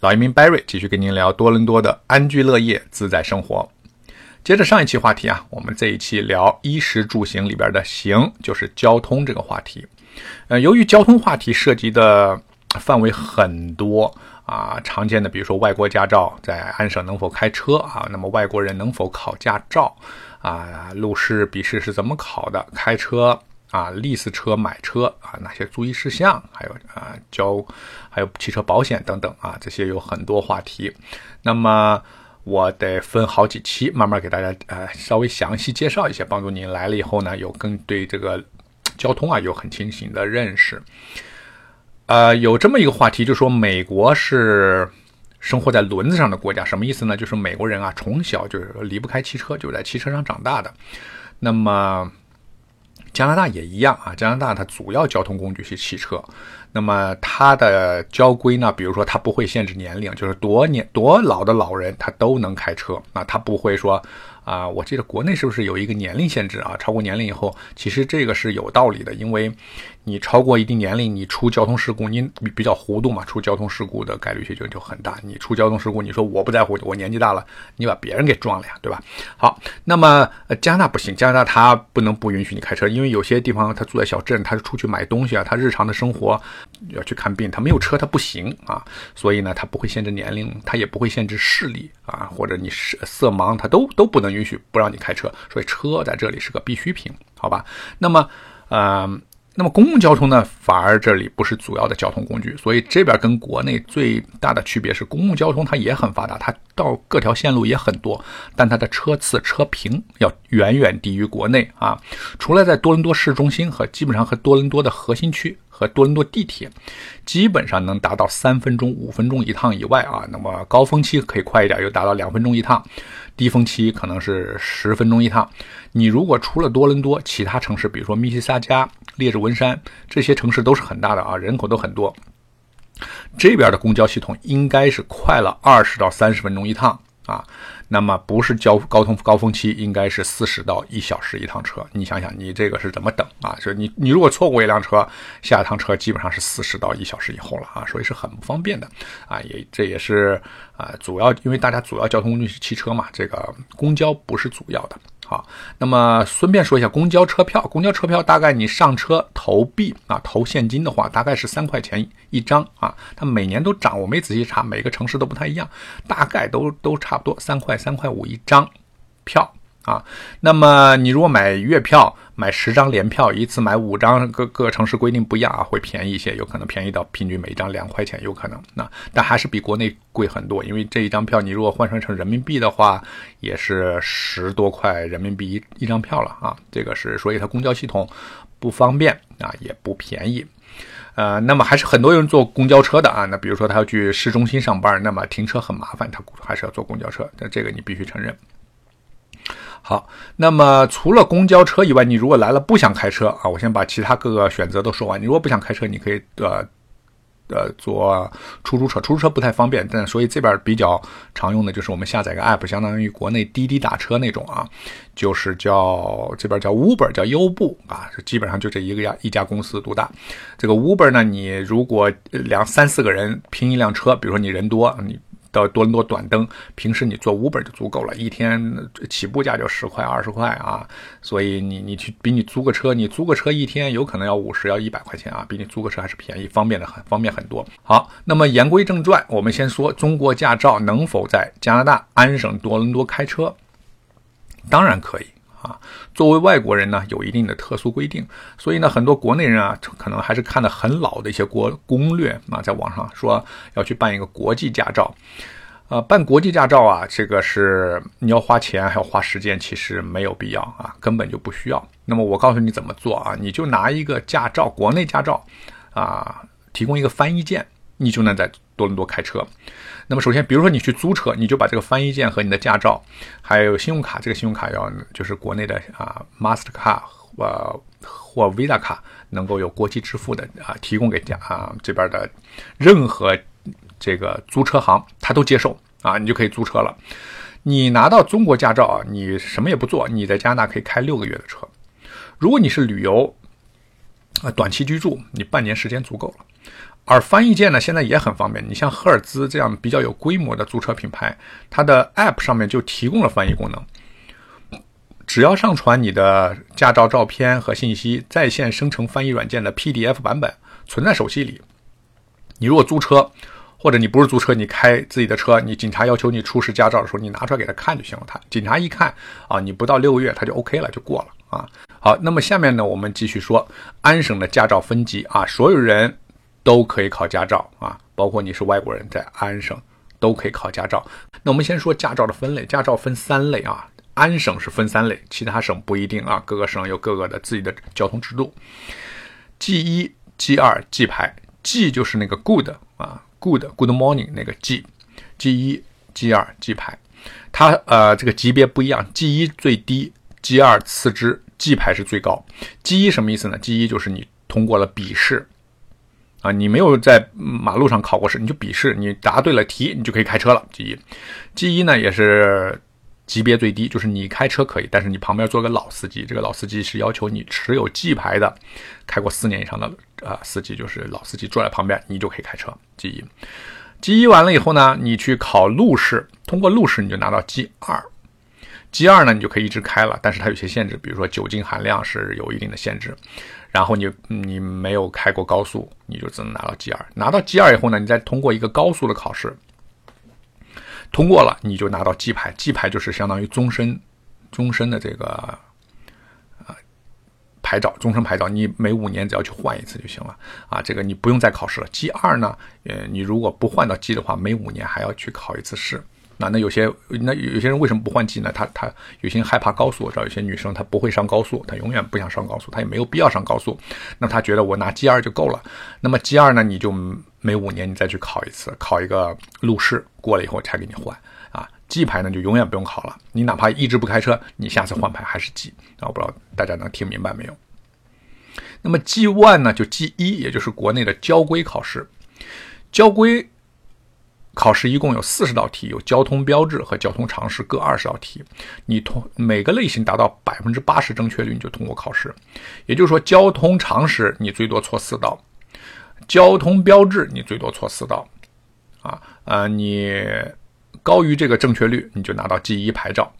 老移民 Barry 继续跟您聊多伦多的安居乐业、自在生活。接着上一期话题啊，我们这一期聊衣食住行里边的“行”，就是交通这个话题。呃，由于交通话题涉及的范围很多啊，常见的比如说外国驾照在安省能否开车啊，那么外国人能否考驾照啊，路试笔试是怎么考的，开车。啊，lease 车买车啊，哪些注意事项？还有啊，交，还有汽车保险等等啊，这些有很多话题。那么我得分好几期，慢慢给大家呃稍微详细介绍一些，帮助您来了以后呢，有更对这个交通啊有很清醒的认识。呃，有这么一个话题，就说美国是生活在轮子上的国家，什么意思呢？就是美国人啊，从小就是离不开汽车，就在汽车上长大的。那么。加拿大也一样啊，加拿大它主要交通工具是汽车，那么它的交规呢，比如说它不会限制年龄，就是多年多老的老人他都能开车啊，他不会说。啊，我记得国内是不是有一个年龄限制啊？超过年龄以后，其实这个是有道理的，因为你超过一定年龄，你出交通事故，你比较糊涂嘛，出交通事故的概率就就很大。你出交通事故，你说我不在乎，我年纪大了，你把别人给撞了呀，对吧？好，那么加拿大不行，加拿大它不能不允许你开车，因为有些地方他住在小镇，他是出去买东西啊，他日常的生活要去看病，他没有车他不行啊，所以呢，他不会限制年龄，他也不会限制视力啊，或者你色色盲，他都都不能允。允许不让你开车，所以车在这里是个必需品，好吧？那么，呃，那么公共交通呢，反而这里不是主要的交通工具，所以这边跟国内最大的区别是，公共交通它也很发达，它到各条线路也很多，但它的车次车频要远远低于国内啊。除了在多伦多市中心和基本上和多伦多的核心区。和多伦多地铁基本上能达到三分钟、五分钟一趟以外啊，那么高峰期可以快一点，又达到两分钟一趟；低峰期可能是十分钟一趟。你如果除了多伦多，其他城市，比如说密西沙加、列治文山这些城市都是很大的啊，人口都很多，这边的公交系统应该是快了二十到三十分钟一趟。啊，那么不是交高通高峰期，应该是四十到一小时一趟车。你想想，你这个是怎么等啊？所以你你如果错过一辆车，下一趟车基本上是四十到一小时以后了啊，所以是很不方便的啊。也这也是啊，主要因为大家主要交通工具是汽车嘛，这个公交不是主要的。好，那么顺便说一下公交车票，公交车票大概你上车投币啊，投现金的话，大概是三块钱一张啊。它每年都涨，我没仔细查，每个城市都不太一样，大概都都差不多三块三块五一张票。啊，那么你如果买月票，买十张联票，一次买五张，各各城市规定不一样啊，会便宜一些，有可能便宜到平均每一张两块钱，有可能。那但还是比国内贵很多，因为这一张票你如果换算成人民币的话，也是十多块人民币一一张票了啊。这个是，所以它公交系统不方便啊，也不便宜。呃，那么还是很多人坐公交车的啊。那比如说他要去市中心上班，那么停车很麻烦，他还是要坐公交车。那这个你必须承认。好，那么除了公交车以外，你如果来了不想开车啊，我先把其他各个选择都说完。你如果不想开车，你可以呃呃坐出租车，出租车不太方便，但所以这边比较常用的就是我们下载个 app，相当于国内滴滴打车那种啊，就是叫这边叫 Uber，叫优步啊，基本上就这一个呀一家公司独大。这个 Uber 呢，你如果两三四个人拼一辆车，比如说你人多，你。到多伦多短灯，平时你坐五本就足够了，一天起步价就十块二十块啊，所以你你去比你租个车，你租个车一天有可能要五十要一百块钱啊，比你租个车还是便宜，方便的很，方便很多。好，那么言归正传，我们先说中国驾照能否在加拿大安省多伦多开车？当然可以。啊，作为外国人呢，有一定的特殊规定，所以呢，很多国内人啊，可能还是看的很老的一些国攻略啊，在网上说要去办一个国际驾照，呃，办国际驾照啊，这个是你要花钱还要花时间，其实没有必要啊，根本就不需要。那么我告诉你怎么做啊，你就拿一个驾照，国内驾照啊，提供一个翻译件，你就能在多伦多开车。那么首先，比如说你去租车，你就把这个翻译件和你的驾照，还有信用卡，这个信用卡要就是国内的啊，Mastercard 呃或 Visa 卡能够有国际支付的啊，提供给啊这边的任何这个租车行，他都接受啊，你就可以租车了。你拿到中国驾照啊，你什么也不做，你在加拿大可以开六个月的车。如果你是旅游啊短期居住，你半年时间足够了。而翻译件呢，现在也很方便。你像赫尔兹这样比较有规模的租车品牌，它的 App 上面就提供了翻译功能。只要上传你的驾照照片和信息，在线生成翻译软件的 PDF 版本，存在手机里。你如果租车，或者你不是租车，你开自己的车，你警察要求你出示驾照的时候，你拿出来给他看就行了。他警察一看啊，你不到六个月他就 OK 了，就过了啊。好，那么下面呢，我们继续说安省的驾照分级啊，所有人都可以考驾照啊，包括你是外国人在安省都可以考驾照。那我们先说驾照的分类，驾照分三类啊，安省是分三类，其他省不一定啊，各个省有各个的自己的交通制度。G 一、G 二、G 牌，G 就是那个 Good 啊。Good Good morning 那个 G，G 一 G 二 G 牌，它呃这个级别不一样，G 一最低，G 二次之，G 牌是最高。G 一什么意思呢？G 一就是你通过了笔试啊，你没有在马路上考过试，你就笔试，你答对了题，你就可以开车了。G 一，G 一呢也是级别最低，就是你开车可以，但是你旁边坐个老司机，这个老司机是要求你持有 G 牌的，开过四年以上的。啊，司机就是老司机坐在旁边，你就可以开车。G 一，G 一完了以后呢，你去考路试，通过路试你就拿到 G 二。G 二呢，你就可以一直开了，但是它有些限制，比如说酒精含量是有一定的限制。然后你你没有开过高速，你就只能拿到 G 二。拿到 G 二以后呢，你再通过一个高速的考试，通过了你就拿到 G 牌。G 牌就是相当于终身终身的这个啊。牌照，终身牌照，你每五年只要去换一次就行了啊！这个你不用再考试了。G 二呢，呃，你如果不换到 G 的话，每五年还要去考一次试。那那有些那有些人为什么不换 G 呢？他他有些人害怕高速，我知道有些女生她不会上高速，她永远不想上高速，她也没有必要上高速。那她觉得我拿 G 二就够了。那么 G 二呢，你就每五年你再去考一次，考一个路试过了以后才给你换啊。G 牌呢就永远不用考了，你哪怕一直不开车，你下次换牌还是 G 啊！我不知道大家能听明白没有？那么 G one 呢，就 G 一，也就是国内的交规考试。交规考试一共有四十道题，有交通标志和交通常识各二十道题。你通每个类型达到百分之八十正确率，你就通过考试。也就是说，交通常识你最多错四道，交通标志你最多错四道。啊，呃，你。高于这个正确率，你就拿到 G 一牌照。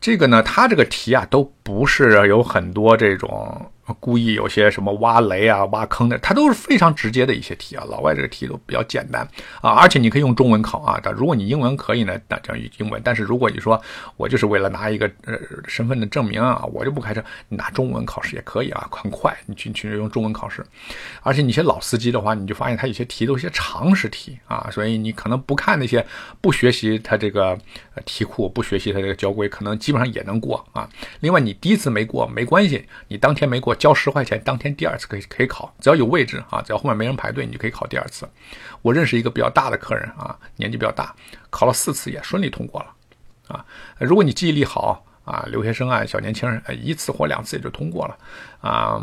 这个呢，它这个题啊，都不是有很多这种。故意有些什么挖雷啊、挖坑的，它都是非常直接的一些题啊。老外这个题都比较简单啊，而且你可以用中文考啊。但如果你英文可以呢，那讲英文。但是如果你说我就是为了拿一个呃身份的证明啊，我就不开车，你拿中文考试也可以啊，很快。你去去用中文考试，而且你些老司机的话，你就发现他有些题都是些常识题啊，所以你可能不看那些，不学习他这个题库，不学习他这个交规，可能基本上也能过啊。另外，你第一次没过没关系，你当天没过。交十块钱，当天第二次可以可以考，只要有位置啊，只要后面没人排队，你就可以考第二次。我认识一个比较大的客人啊，年纪比较大，考了四次也顺利通过了啊。如果你记忆力好啊，留学生啊，小年轻人，一次或两次也就通过了啊。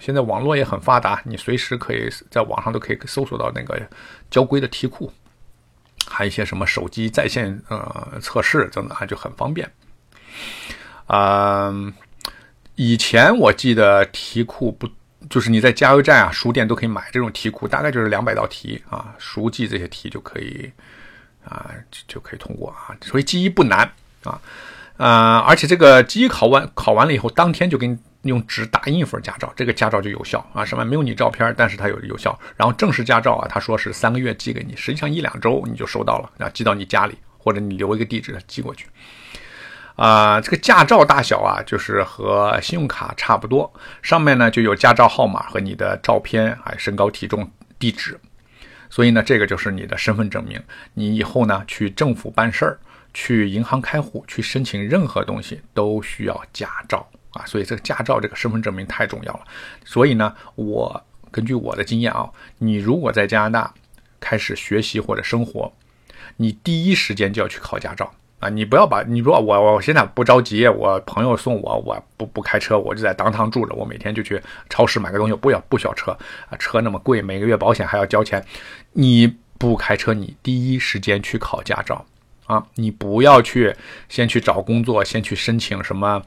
现在网络也很发达，你随时可以在网上都可以搜索到那个交规的题库，还有一些什么手机在线呃测试等等，就很方便啊。以前我记得题库不就是你在加油站啊、书店都可以买这种题库，大概就是两百道题啊，熟记这些题就可以啊，就可以通过啊。所以记忆不难啊，呃，而且这个记忆考完考完了以后，当天就给你用纸打印一份驾照，这个驾照就有效啊。上面没有你照片，但是它有有效。然后正式驾照啊，他说是三个月寄给你，实际上一两周你就收到了啊，寄到你家里，或者你留一个地址寄过去。啊，这个驾照大小啊，就是和信用卡差不多。上面呢就有驾照号码和你的照片，哎，身高体重、地址。所以呢，这个就是你的身份证明。你以后呢去政府办事儿、去银行开户、去申请任何东西都需要驾照啊。所以这个驾照这个身份证明太重要了。所以呢，我根据我的经验啊，你如果在加拿大开始学习或者生活，你第一时间就要去考驾照。啊，你不要把你说我我现在不着急，我朋友送我，我不不开车，我就在当堂住着，我每天就去超市买个东西，不要不需要车啊，车那么贵，每个月保险还要交钱，你不开车，你第一时间去考驾照啊，你不要去先去找工作，先去申请什么，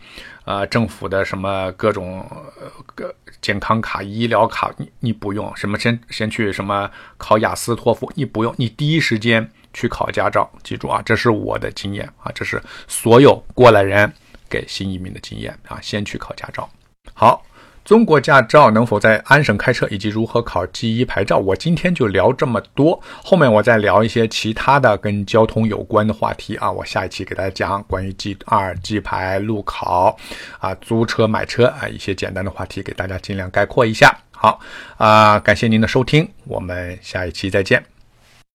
呃，政府的什么各种个健康卡、医疗卡，你你不用。什么先先去什么考雅思、托福，你不用，你第一时间去考驾照。记住啊，这是我的经验啊，这是所有过来人给新移民的经验啊，先去考驾照。好。中国驾照能否在安省开车，以及如何考 G 一牌照？我今天就聊这么多，后面我再聊一些其他的跟交通有关的话题啊。我下一期给大家讲关于 G 二 G 牌路考啊，租车买车啊一些简单的话题，给大家尽量概括一下。好啊，感谢您的收听，我们下一期再见。